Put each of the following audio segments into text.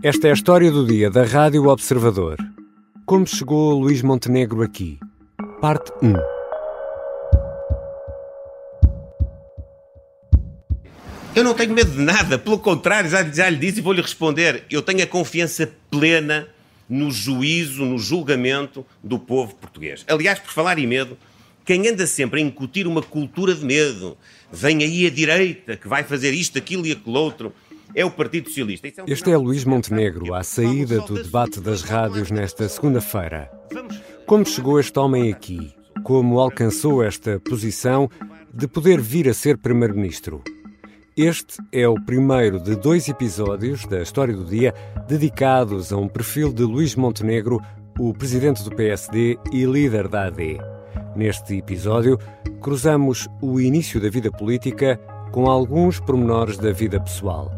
Esta é a história do dia da Rádio Observador. Como chegou Luís Montenegro aqui? Parte 1. Eu não tenho medo de nada, pelo contrário, já, já lhe disse e vou-lhe responder. Eu tenho a confiança plena no juízo, no julgamento do povo português. Aliás, por falar em medo, quem anda sempre a incutir uma cultura de medo, vem aí a direita que vai fazer isto, aquilo e aquilo outro é o Partido Socialista. É um este é Luís Montenegro, à saída do debate das rádios nesta segunda-feira. Como chegou este homem aqui? Como alcançou esta posição de poder vir a ser Primeiro-Ministro? Este é o primeiro de dois episódios da História do Dia dedicados a um perfil de Luís Montenegro, o presidente do PSD e líder da AD. Neste episódio, cruzamos o início da vida política com alguns pormenores da vida pessoal.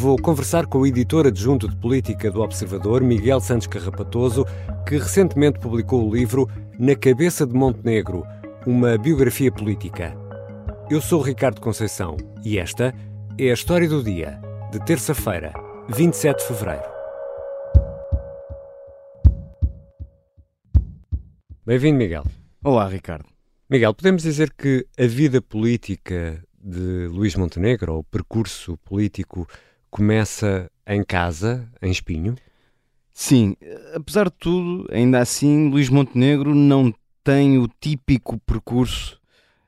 Vou conversar com o editor adjunto de política do Observador, Miguel Santos Carrapatoso, que recentemente publicou o livro Na Cabeça de Montenegro, uma biografia política. Eu sou Ricardo Conceição e esta é a história do dia, de terça-feira, 27 de fevereiro. Bem-vindo, Miguel. Olá, Ricardo. Miguel, podemos dizer que a vida política de Luís Montenegro, ou o percurso político começa em casa, em Espinho? Sim, apesar de tudo, ainda assim, Luís Montenegro não tem o típico percurso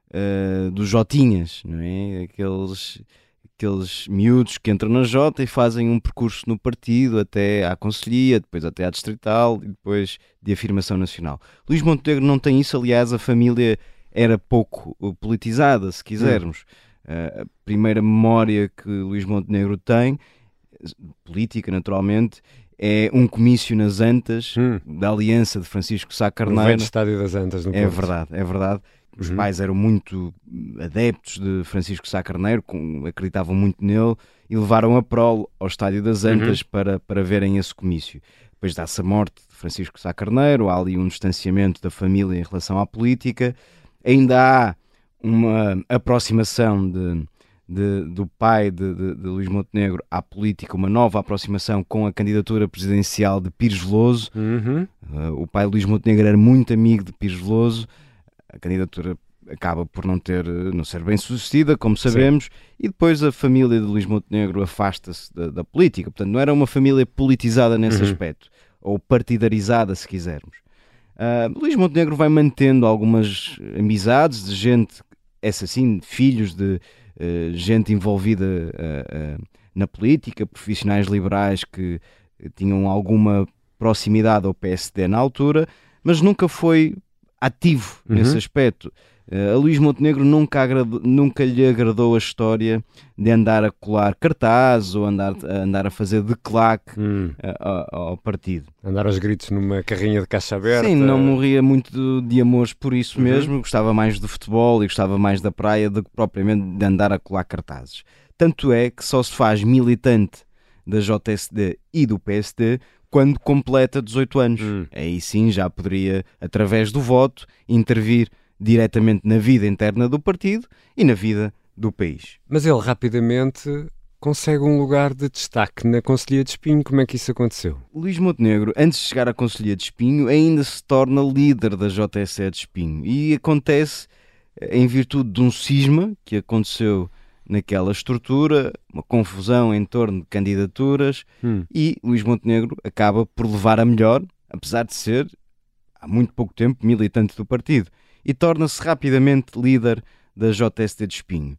uh, dos Jotinhas, não é? Aqueles, aqueles miúdos que entram na Jota e fazem um percurso no partido até à Conselhia, depois até à Distrital e depois de afirmação nacional. Luís Montenegro não tem isso, aliás, a família era pouco politizada, se quisermos. Hum. Uh, a primeira memória que Luís Montenegro tem, política naturalmente, é um comício nas Antas hum. da Aliança de Francisco Sá Carneiro. No estádio das Antas, no É Porto. verdade, é verdade. Os uhum. pais eram muito adeptos de Francisco Sá Carneiro, com, acreditavam muito nele e levaram a prole ao estádio das uhum. Antas uhum. para, para verem esse comício. Depois dá-se a morte de Francisco Sá Carneiro, há ali um distanciamento da família em relação à política. Ainda há uma aproximação de, de, do pai de, de, de, Luís Montenegro à política, uma nova aproximação com a candidatura presidencial de Pires Veloso. Uhum. Uh, o pai de Luís Montenegro era muito amigo de Pires Veloso. A candidatura acaba por não ter não ser bem sucedida, como sabemos, Sim. e depois a família de Luís Montenegro afasta-se da, da, política. Portanto, não era uma família politizada nesse uhum. aspecto, ou partidarizada, se quisermos. Uh, Luís Montenegro vai mantendo algumas amizades de gente essa sim, filhos de uh, gente envolvida uh, na política, profissionais liberais que tinham alguma proximidade ao PSD na altura, mas nunca foi ativo uhum. nesse aspecto. Uh, a Luís Montenegro nunca, agradou, nunca lhe agradou a história de andar a colar cartaz ou andar, a andar a fazer declaque hum. uh, ao, ao, partido. Andar aos gritos numa carrinha de caixa aberta. Sim, não morria muito de, de amores por isso uhum. mesmo, gostava mais de futebol e gostava mais da praia do que propriamente de andar a colar cartazes. Tanto é que só se faz militante da JSD e do PSD quando completa 18 anos. Hum. Aí sim já poderia, através do voto, intervir diretamente na vida interna do partido e na vida do país. Mas ele rapidamente consegue um lugar de destaque na Conselhia de Espinho. Como é que isso aconteceu? Luís Montenegro, antes de chegar à Conselhia de Espinho, ainda se torna líder da JSE de Espinho. E acontece eh, em virtude de um cisma que aconteceu naquela estrutura, uma confusão em torno de candidaturas, hum. e Luís Montenegro acaba por levar a melhor, apesar de ser, há muito pouco tempo, militante do partido e torna-se rapidamente líder da JST de Espinho.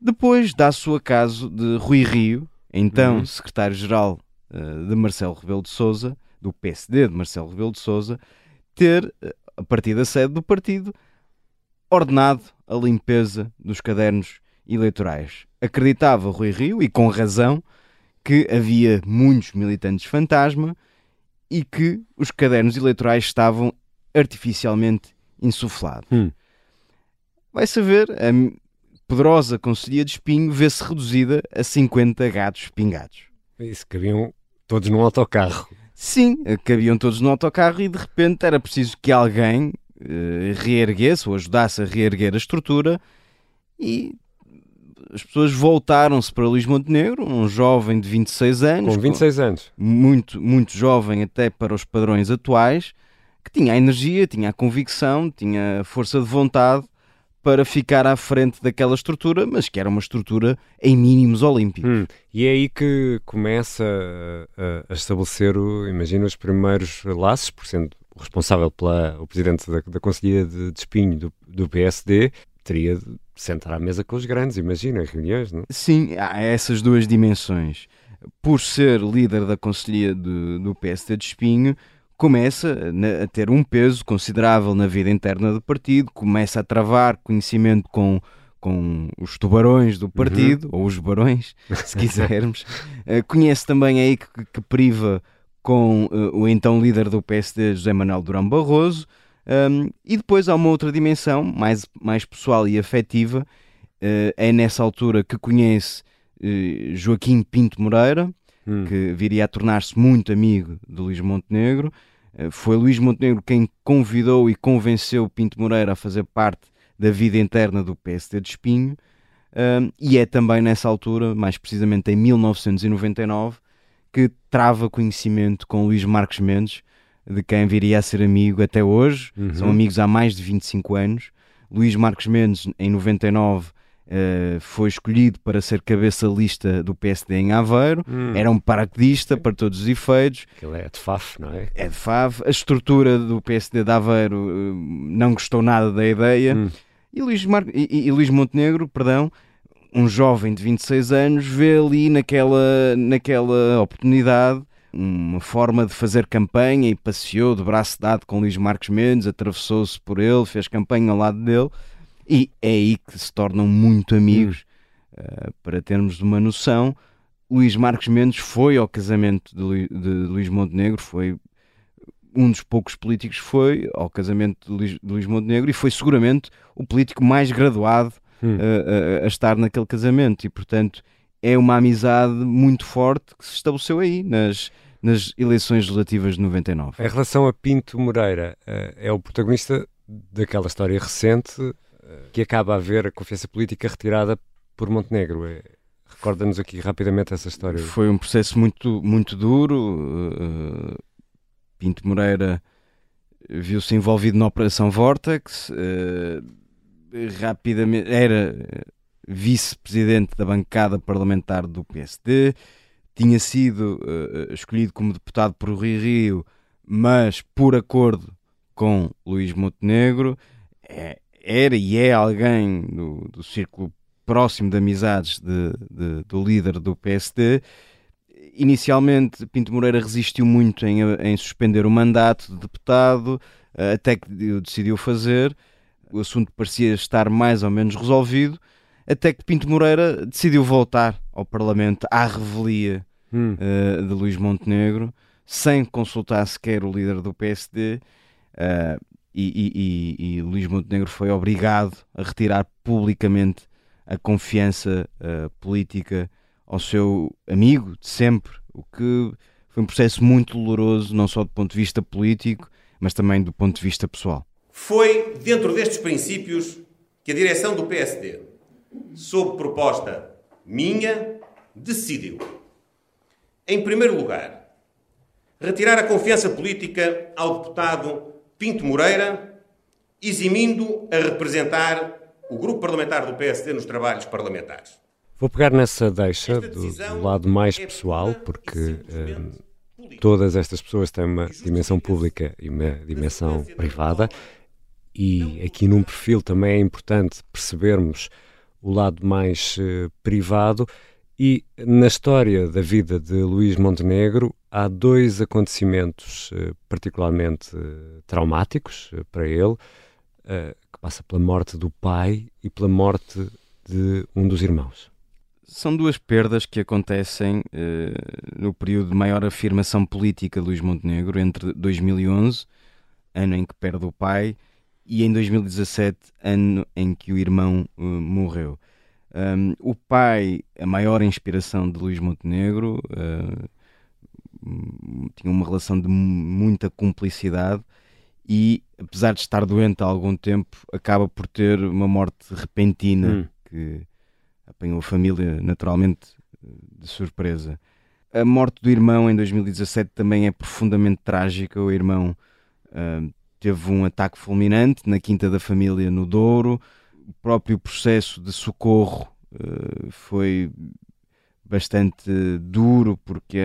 Depois dá-se o acaso de Rui Rio, então uhum. secretário-geral uh, de Marcelo Rebelo de Sousa, do PSD de Marcelo Rebelo de Sousa, ter, uh, a partir da sede do partido, ordenado a limpeza dos cadernos eleitorais. Acreditava Rui Rio, e com razão, que havia muitos militantes fantasma e que os cadernos eleitorais estavam artificialmente insuflado. Hum. Vai-se ver, a poderosa Conselhia de Espinho vê-se reduzida a 50 gatos pingados. Isso, cabiam todos num autocarro. Sim, cabiam todos no autocarro e de repente era preciso que alguém uh, reerguesse ou ajudasse a reerguer a estrutura e as pessoas voltaram-se para Luís Montenegro, um jovem de 26 anos. Com 26 com, anos. Muito, muito jovem até para os padrões atuais, que tinha a energia, tinha a convicção, tinha a força de vontade para ficar à frente daquela estrutura, mas que era uma estrutura em mínimos olímpicos. Hum, e é aí que começa a, a estabelecer, imagino, os primeiros laços, por sendo responsável pela o presidente da, da Conselhia de, de Espinho do, do PSD, teria de sentar à mesa com os grandes, imagina, reuniões, não? Sim, há essas duas dimensões. Por ser líder da Conselhia de, do PSD de Espinho, começa a ter um peso considerável na vida interna do partido, começa a travar conhecimento com, com os tubarões do partido, uhum. ou os barões, se quisermos. uh, conhece também aí que, que priva com uh, o então líder do PSD, José Manuel Durão Barroso, um, e depois há uma outra dimensão, mais, mais pessoal e afetiva, uh, é nessa altura que conhece Joaquim Pinto Moreira, hum. que viria a tornar-se muito amigo de Luís Montenegro. Uh, foi Luís Montenegro quem convidou e convenceu Pinto Moreira a fazer parte da vida interna do PSD de Espinho. e é também nessa altura, mais precisamente em 1999, que trava conhecimento com Luís Marques Mendes, de quem viria a ser amigo até hoje. Uhum. São amigos há mais de 25 anos. Luís Marques Mendes, em 99, uh, eh, foi escolhido para ser cabeça lista do PSD em Aveiro. Uhum. Era um paraquedista para todos os efeitos. Ele é de FAF, não é? É de FAF. A estrutura do PSD de Aveiro uh, não gostou nada da ideia. Uhum. E, Luís Mar... e, e Luís Montenegro, perdão, um jovem de 26 anos vê ali naquela, naquela oportunidade uma forma de fazer campanha e passeou de braço dado com Luís Marques Mendes, atravessou-se por ele, fez campanha ao lado dele e é aí que se tornam muito amigos. Uh, para termos uma noção, Luís Marques Mendes foi ao casamento de, Lu de Luís Montenegro, foi um dos poucos políticos foi ao casamento de Luís, de Luís Montenegro e foi seguramente o político mais graduado hum. a, a, a, estar naquele casamento e portanto é uma amizade muito forte que se estabeleceu aí nas, nas eleições legislativas de 99. Em relação a Pinto Moreira, uh, é o protagonista daquela história recente uh, que acaba a ver a confiança política retirada por Montenegro. É, Recorda-nos aqui rapidamente essa história. Foi um processo muito, muito duro. Uh, Pinto Moreira viu-se envolvido na Operação Vortex. rapidamente era vice-presidente da bancada parlamentar do PSD, tinha sido escolhido como deputado por Rio Rio, mas por acordo com Luís Montenegro, é, era e é alguém do, do círculo próximo de amizades de, de, do líder do PSD. Inicialmente, Pinto Moreira resistiu muito em, em suspender o mandato de deputado, eh, até que o decidiu fazer. O assunto parecia estar mais ou menos resolvido até que Pinto Moreira decidiu voltar ao Parlamento à revelia hum. uh, de Luís Montenegro, sem consultar sequer o líder do PSD, uh, eh, e, e, e, Luís Montenegro foi obrigado a retirar publicamente a confiança uh, política ao seu amigo de sempre, o que foi um processo muito doloroso, não só do ponto de vista político, mas também do ponto de vista pessoal. Foi dentro destes princípios que a direção do PSD sob proposta minha, decidiu, em primeiro lugar, retirar a confiança política ao deputado Pinto Moreira, eximindo a representar o grupo parlamentar do PSD nos trabalhos parlamentares. Vou pegar nessa deixa do, do lado mais é pessoal, porque eh, todas estas pessoas têm uma dimensão pública e uma dimensão privada, e aqui num perfil também é importante percebermos o lado mais uh, privado. E na história da vida de Luís Montenegro há dois acontecimentos uh, particularmente uh, traumáticos para ele, que passa pela morte do pai e pela morte de um dos irmãos. São duas perdas que acontecem no período de maior afirmação política de Luís Montenegro, entre 2011, ano em que perde o pai, e em 2017, ano em que o irmão morreu. Um, o pai, a maior inspiração de Luís Montenegro, uh, tinha uma relação de muita cumplicidade e, apesar de estar doente há algum tempo, acaba por ter uma morte repentina hum. que apanhou a família naturalmente de surpresa. A morte do irmão em 2017 também é profundamente trágica. O irmão uh, teve um ataque fulminante na quinta da família no Douro. O próprio processo de socorro uh, foi bastante duro porque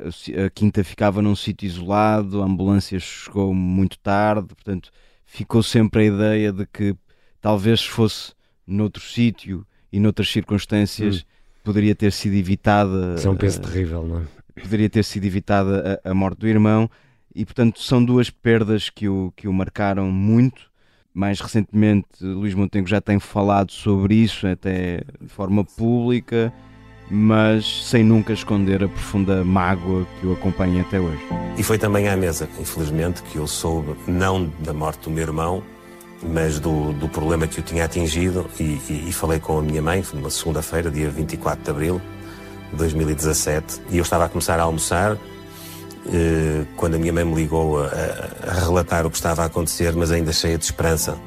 a, a, quinta ficava num sítio isolado, a ambulância chegou muito tarde, portanto ficou sempre a ideia de que talvez fosse noutro sítio e noutras circunstâncias hum poderia ter sido evitada. Isso é um peso uh, terrível, não é? Poderia ter sido evitada a, a, morte do irmão e, portanto, são duas perdas que o, que o marcaram muito. Mais recentemente, Luís Montenegro já tem falado sobre isso, até de forma pública, mas sem nunca esconder a profunda mágoa que o acompanha até hoje. E foi também à mesa, infelizmente, que eu soube, não da morte do meu irmão, mas do, do problema que o tinha atingido e, e, e falei com a minha mãe, numa segunda-feira, dia 24 de abril de 2017, e eu estava a começar a almoçar quando a minha mãe me ligou a, a, relatar o que estava a acontecer, mas ainda cheia de esperança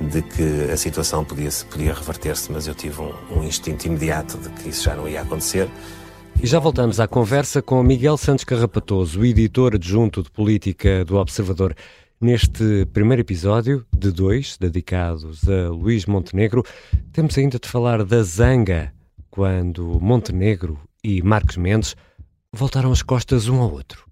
de que a situação podia, podia reverter-se, mas eu tive um, um instinto imediato de que isso já não ia acontecer. E já voltamos à conversa com Miguel Santos Carrapatoso, editor adjunto de política do Observador. Neste primeiro episódio, de dois, dedicados a Luís Montenegro, temos ainda de falar da zanga, quando Montenegro e Marcos Mendes voltaram as costas um ao outro.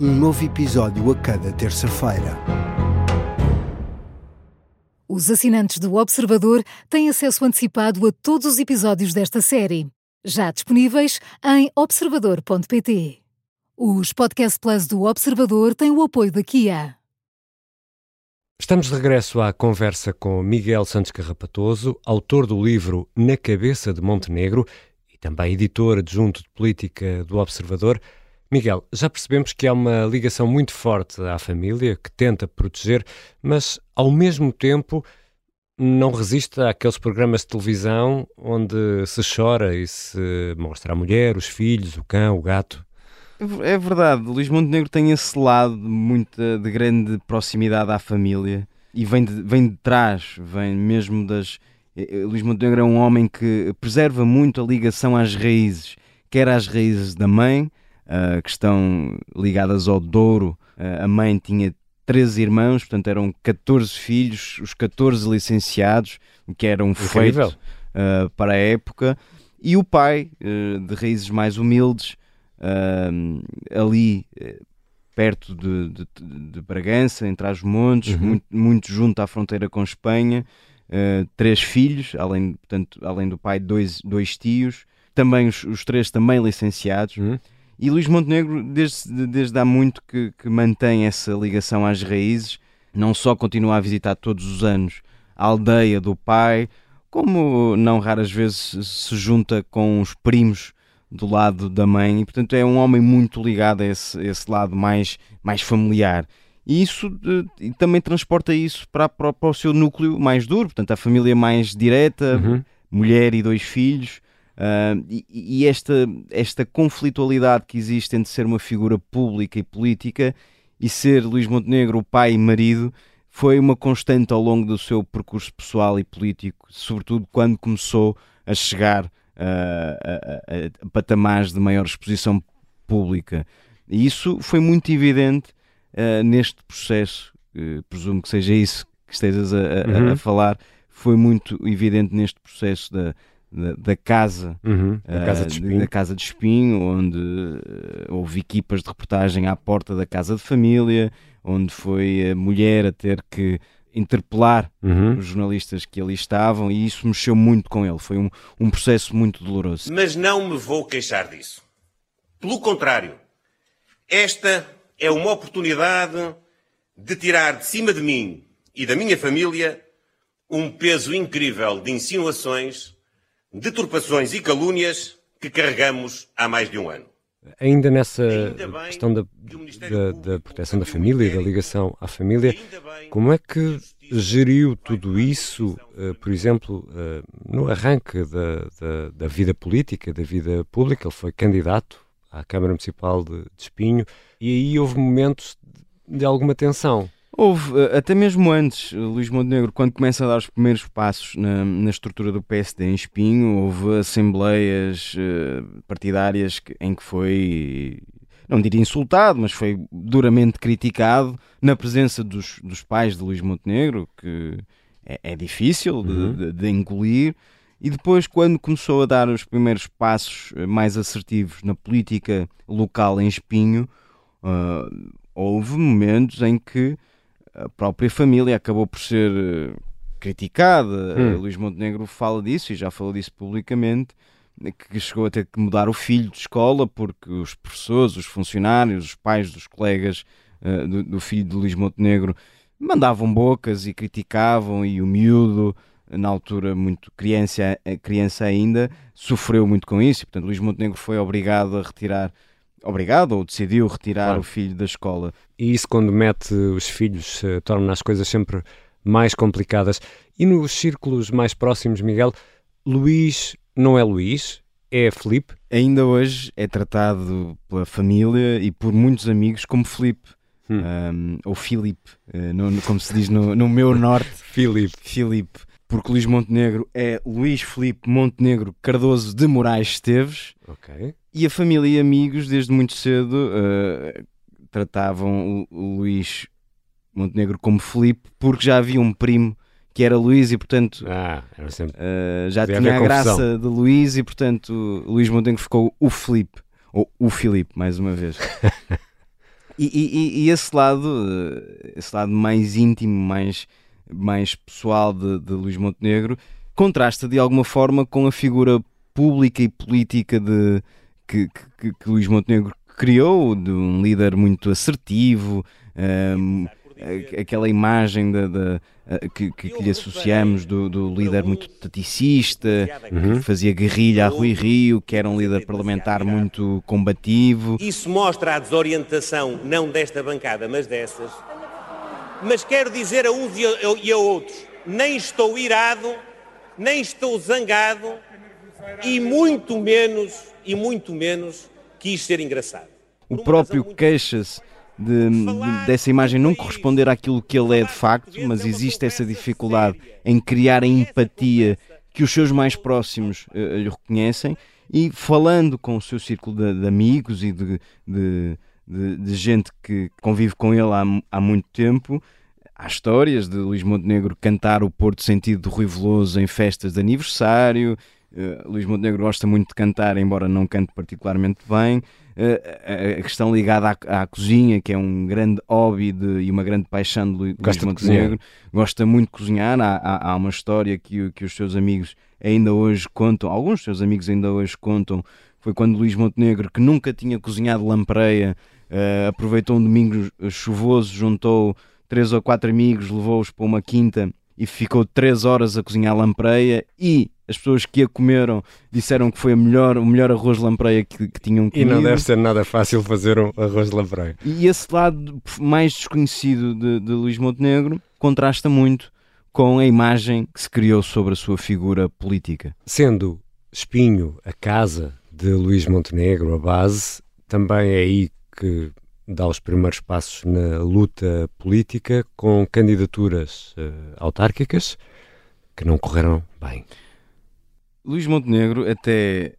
Um novo episódio a cada terça-feira. Os assinantes do Observador têm acesso antecipado a todos os episódios desta série, já disponíveis em observador.pt. Os Podcast Plus do Observador têm o apoio da Kia. Estamos de regresso à conversa com Miguel Santos Carrapatoso, autor do livro Na Cabeça de Montenegro e também editor adjunto de política do Observador. Miguel, já percebemos que há uma ligação muito forte à família que tenta proteger, mas ao mesmo tempo não resiste àqueles programas de televisão onde se chora e se mostra a mulher, os filhos, o cão, o gato. É verdade, Luís Montenegro tem esse lado muito de grande proximidade à família e vem de, vem de trás, vem mesmo das. Eh, eh, Luís Montenegro é um homem que preserva muito a ligação às raízes, quer às raízes da mãe, uh, que estão ligadas ao Douro. Uh, a mãe tinha 13 irmãos, portanto eram 14 filhos, os 14 licenciados, o que era um Incrível. feito uh, para a época. E o pai, de raízes mais humildes, ali perto de, de, de, Bragança, entre as montes, uhum. muito, muito, junto à fronteira com Espanha, uh, três filhos, além, portanto, além do pai, dois, dois tios, também os, os três também licenciados. Uhum. E Luís Montenegro, desde, desde há muito que, que mantém essa ligação às raízes, não só continua a visitar todos os anos a aldeia do pai, como não raras vezes se junta com os primos do lado da mãe, e portanto é um homem muito ligado a esse, esse lado mais, mais familiar. E isso e também transporta isso para, para, para, o seu núcleo mais duro, portanto a família mais direta, uhum. mulher e dois filhos, Uh, e, e esta, esta conflitualidade que existe entre ser uma figura pública e política e ser Luís Montenegro o pai e marido foi uma constante ao longo do seu percurso pessoal e político, sobretudo quando começou a chegar uh, a, a, a, patamares de maior exposição pública. E isso foi muito evidente uh, neste processo, presumo que seja isso que estejas a, uhum. a falar, foi muito evidente neste processo da da, da casa, uhum, da, casa de Espinho. da casa de Espinho, onde uh, houve equipas de reportagem à porta da casa de família, onde foi a mulher a ter que interpelar uhum. os jornalistas que ali estavam e isso mexeu muito com ele. Foi um, um processo muito doloroso. Mas não me vou queixar disso. Pelo contrário, esta é uma oportunidade de tirar de cima de mim e da minha família um peso incrível de insinuações, deturpações e calúnias que carregamos há mais de um ano. Ainda nessa questão da, da, da, proteção da família e da ligação à família, como é que geriu tudo isso, uh, por exemplo, uh, no arranque da, da, da, vida política, da vida pública? Ele foi candidato à Câmara Municipal de, de Espinho e aí houve momentos de alguma tensão. Houve, eh, até mesmo antes, Luís Montenegro, quando começa a dar os primeiros passos na, na estrutura do PSD em Espinho, houve assembleias uh, partidárias que, em que foi, não diria insultado, mas foi duramente criticado na presença dos, dos pais de Luís Montenegro, que é, é difícil uhum. de, de, de engolir. E depois, quando começou a dar os primeiros passos eh, mais assertivos na política local em Espinho, uh, houve momentos em que a própria família acabou por ser eh, criticada. Hum. Luís Montenegro fala disso e já falou disso publicamente que chegou a ter que mudar o filho de escola porque os professores, os funcionários, os pais dos colegas uh, do, do, filho de Luís Montenegro mandavam bocas e criticavam e o miúdo na altura muito criança, criança ainda sofreu muito com isso e portanto Luís Montenegro foi obrigado a retirar obrigado ou decidiu retirar claro. o filho da escola. E isso, quando mete os filhos, uh, torna as coisas sempre mais complicadas. E nos círculos mais próximos, Miguel, Luís não é Luís, é Felipe? Ainda hoje é tratado pela família e por muitos amigos como Felipe. Hum. Um, ou Filipe, uh, no, como se diz no, no meu norte. Filipe. Filipe. Porque Luís Montenegro é Luís Felipe Montenegro Cardoso de Moraes Esteves. Ok. E a família e amigos, desde muito cedo, uh, tratavam o, Luís Montenegro como Felipe, porque já havia um primo que era Luís e, portanto, ah, sempre... uh, já tinha a, graça de Luís e, portanto, Luís Montenegro ficou o Felipe, ou o Filipe, mais uma vez. e, e, e, esse lado, eh, esse lado mais íntimo, mais, mais pessoal de, de Luís Montenegro, contrasta de alguma forma com a figura pública e política de, que, que, que Luís Montenegro criou, de um líder muito assertivo, um, aquela imagem da, da que, que, que, lhe associamos do, do líder muito taticista, uhum. que fazia guerrilha a Rui Rio, que era um líder parlamentar muito combativo. Isso mostra a desorientação, não desta bancada, mas dessas. Mas quero dizer a uns e a outros: nem estou irado, nem estou zangado, e muito menos e muito menos quis ser engraçado. O próprio queixa-se de, de, dessa imagem não corresponder àquilo que ele é de facto, mas existe essa dificuldade em criar a empatia que os seus mais próximos uh, lhe reconhecem e falando com o seu círculo de, de amigos e de, de, gente que convive com ele há, há muito tempo, há histórias de Luís Montenegro cantar o Porto Sentido do Rui Veloso em festas de aniversário, Uh, Luís Montenegro gosta muito de cantar, embora não cante particularmente bem. Uh, a, questão ligada à, à, cozinha, que é um grande hobby de, e uma grande paixão de Luís gosta Montenegro. Gosta muito de cozinhar. Há, há, há, uma história que, que os seus amigos ainda hoje contam, alguns dos seus amigos ainda hoje contam. Foi quando Luís Montenegro, que nunca tinha cozinhado lampreia, uh, aproveitou um domingo chuvoso, juntou três ou quatro amigos, levou-os para uma quinta e ficou três horas a cozinhar lampreia e as pessoas que a comeram disseram que foi a melhor, o melhor arroz de lampreia que, que tinham comido. E não deve ser nada fácil fazer um arroz de lampreia. E esse lado mais desconhecido de, de Luís Montenegro contrasta muito com a imagem que se criou sobre a sua figura política. Sendo Espinho a casa de Luís Montenegro, a base, também é aí que dá os primeiros passos na luta política com candidaturas uh, autárquicas que não correram bem. Luís Montenegro, até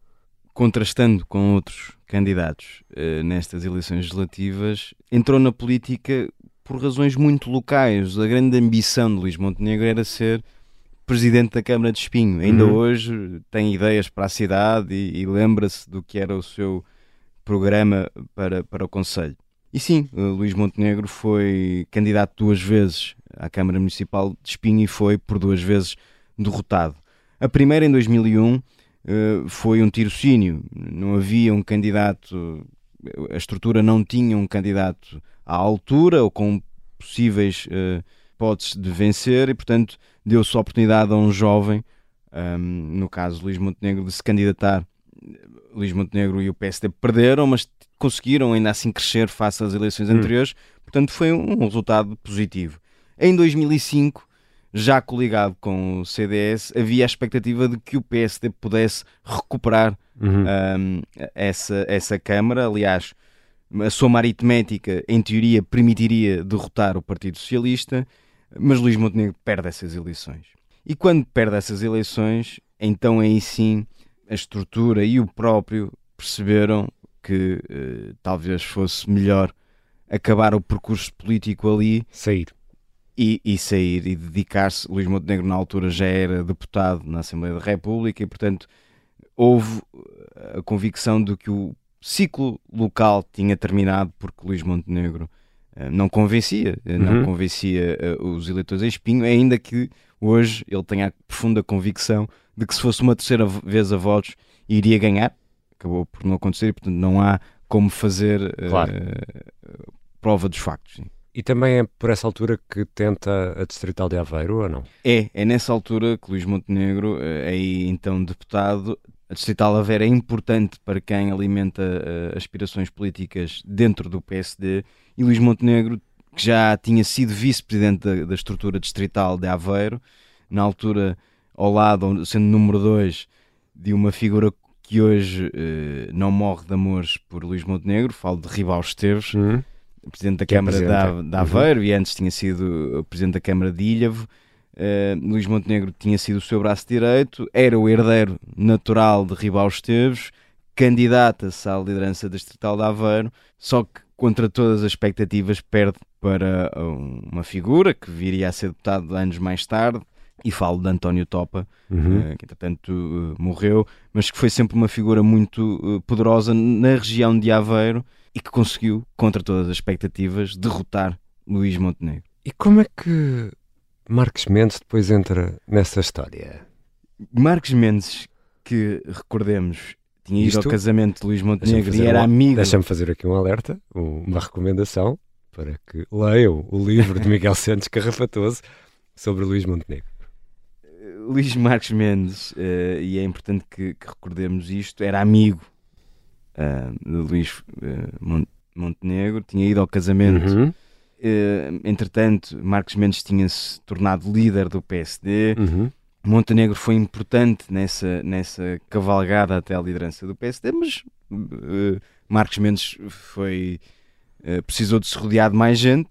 contrastando com outros candidatos uh, nestas eleições legislativas, entrou na política por razões muito locais. A grande ambição de Luís Montenegro era ser presidente da Câmara de Espinho. Ainda uhum. hoje tem ideias para a cidade e, e lembra-se do que era o seu programa para, para o Conselho. E sim, Luís Montenegro foi candidato duas vezes à Câmara Municipal de Espinho e foi por duas vezes derrotado. A primeira, em 2001, eh, foi um tirocínio. Não havia um candidato a estrutura não tinha um candidato à altura ou com possíveis uh, hipóteses de vencer e, portanto, deu-se a oportunidade a um jovem, um, no caso Luís Montenegro, de se candidatar. Luís Montenegro e o PSD perderam, mas conseguiram ainda assim crescer face às eleições hum. anteriores, portanto, foi um resultado positivo. Em 2005 já coligado com o CDS, havia a expectativa de que o PSD pudesse recuperar uhum. um, essa, essa Câmara. Aliás, a soma aritmética, em teoria, permitiria derrotar o Partido Socialista, mas Luís Montenegro perde essas eleições. E quando perde essas eleições, então aí sim a estrutura e o próprio perceberam que uh, talvez fosse melhor acabar o percurso político ali. Sair e, e sair e dedicar-se. Luís Montenegro, na altura, já era deputado na Assembleia da República e, portanto, houve a convicção de que o ciclo local tinha terminado porque Luís Montenegro uh, não convencia, uh, uhum. não convencia uh, os eleitores em espinho, ainda que hoje ele tenha a profunda convicção de que se fosse uma terceira vez a votos iria ganhar. Acabou por não acontecer e, portanto, não há como fazer claro. prova dos factos. Sim. E também é por essa altura que tenta a Distrital de Aveiro, ou não? É, é nessa altura que Luís Montenegro, eh, aí então deputado, a Distrital de Aveiro é importante para quem alimenta uh, aspirações políticas dentro do PSD e Luís Montenegro, que já tinha sido vice-presidente da, da, estrutura distrital de Aveiro, na altura ao lado, sendo número 2 de uma figura que hoje uh, não morre de amores por Luís Montenegro, falo de Ribal Esteves, uhum presidente da é Câmara é de Aveiro uhum. e antes tinha sido presidente da Câmara de Ilhavo. Uh, Luís Montenegro tinha sido o seu braço direito, era o herdeiro natural de Ribal Esteves, candidata-se à liderança distrital de Aveiro, só que contra todas as expectativas perde para uma figura que viria a ser deputado anos mais tarde, e falo de António Topa, uhum. uh, que entretanto uh, morreu, mas que foi sempre uma figura muito poderosa na região de Aveiro e que conseguiu, contra todas as expectativas, derrotar Luís Montenegro. E como é que Marcos Mendes depois entra nessa história? Marcos Mendes, que recordemos, tinha ido Isto, ao casamento de Luís Montenegro e era um, amigo. Deixa-me fazer aqui um alerta, uma recomendação para que leiam o livro de Miguel Santos Carrafatoso sobre Luís Montenegro. Luís Marcos Mendes, uh, e é importante que, que recordemos isto, era amigo uh, de Luís uh, Montenegro, tinha ido ao casamento. Uhum. Uh, entretanto, Marcos Mendes tinha-se tornado líder do PSD. Uhum. Montenegro foi importante nessa, nessa cavalgada até à liderança do PSD, mas uh, Marcos Mendes foi, uh, precisou de se rodear de mais gente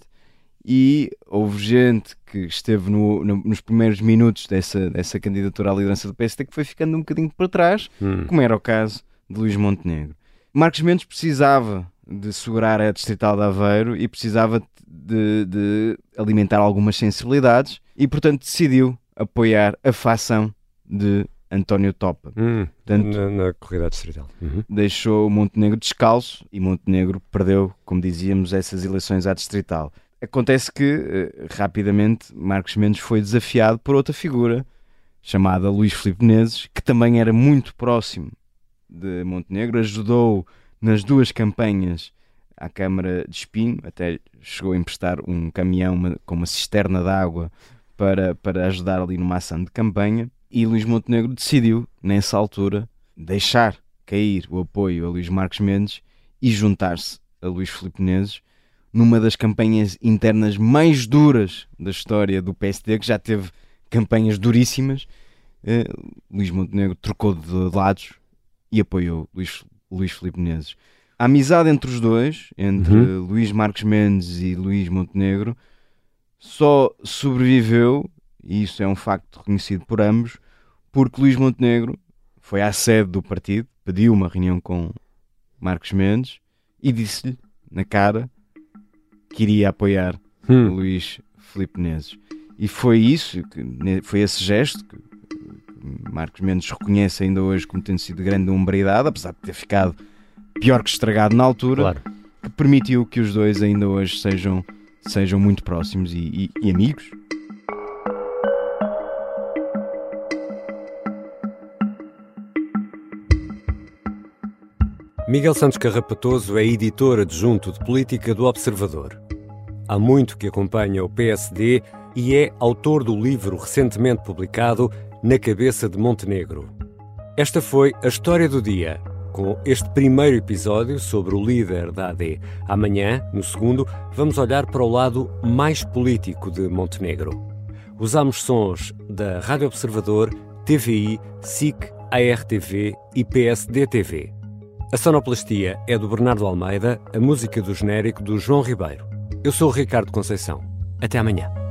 e houve gente que esteve no, no, nos primeiros minutos dessa, dessa candidatura à liderança do PSD que foi ficando um bocadinho para trás, uhum. como era o caso de Luís Montenegro. Marcos Mendes precisava de segurar a Distrital de Aveiro e precisava de, de alimentar algumas sensibilidades e, portanto, decidiu apoiar a facção de António Topa. Hum, Portanto, na, na, corrida distrital. Uhum. Deixou Montenegro descalço e Montenegro perdeu, como dizíamos, essas eleições à distrital. Acontece que, eh, rapidamente, Marcos Mendes foi desafiado por outra figura chamada Luís Filipe Menezes, que também era muito próximo de Montenegro, ajudou nas duas campanhas à Câmara de Espinho, até chegou a emprestar um caminhão com uma cisterna de água para, para ajudar ali numa ação de campanha. E Luís Montenegro decidiu, nessa altura, deixar cair o apoio a Luís Marcos Mendes e juntar-se a Luís Filipe Menezes numa das campanhas internas mais duras da história do PSD, que já teve campanhas duríssimas. Uh, Luís Montenegro trocou de lados e apoiou Luís, Luís Filipe Menezes. A amizade entre os dois, entre uhum. Luís Marques Mendes e Luís Montenegro, só sobreviveu, e isso é um facto reconhecido por ambos, porque Luís Montenegro foi à sede do partido, pediu uma reunião com Marcos Mendes e disse-lhe na cara que iria apoiar hum. Luís Filipe Menezes. E foi isso, foi esse gesto que Marcos Mendes reconhece ainda hoje como tendo sido grande umbridade, apesar de ter ficado pior que estragado na altura, claro. que permitiu que os dois ainda hoje sejam, sejam muito próximos e, e, e amigos. Miguel Santos Carrapatoso é editor adjunto de política do Observador. Há muito que acompanha o PSD e é autor do livro recentemente publicado Na Cabeça de Montenegro. Esta foi a história do dia, com este primeiro episódio sobre o líder da AD. Amanhã, no segundo, vamos olhar para o lado mais político de Montenegro. Usamos sons da Rádio Observador, TVI, SIC, ARTV e PSD-TV. A sonoplastia é do Bernardo Almeida, a música do genérico do João Ribeiro. Eu sou o Ricardo Conceição. Até amanhã.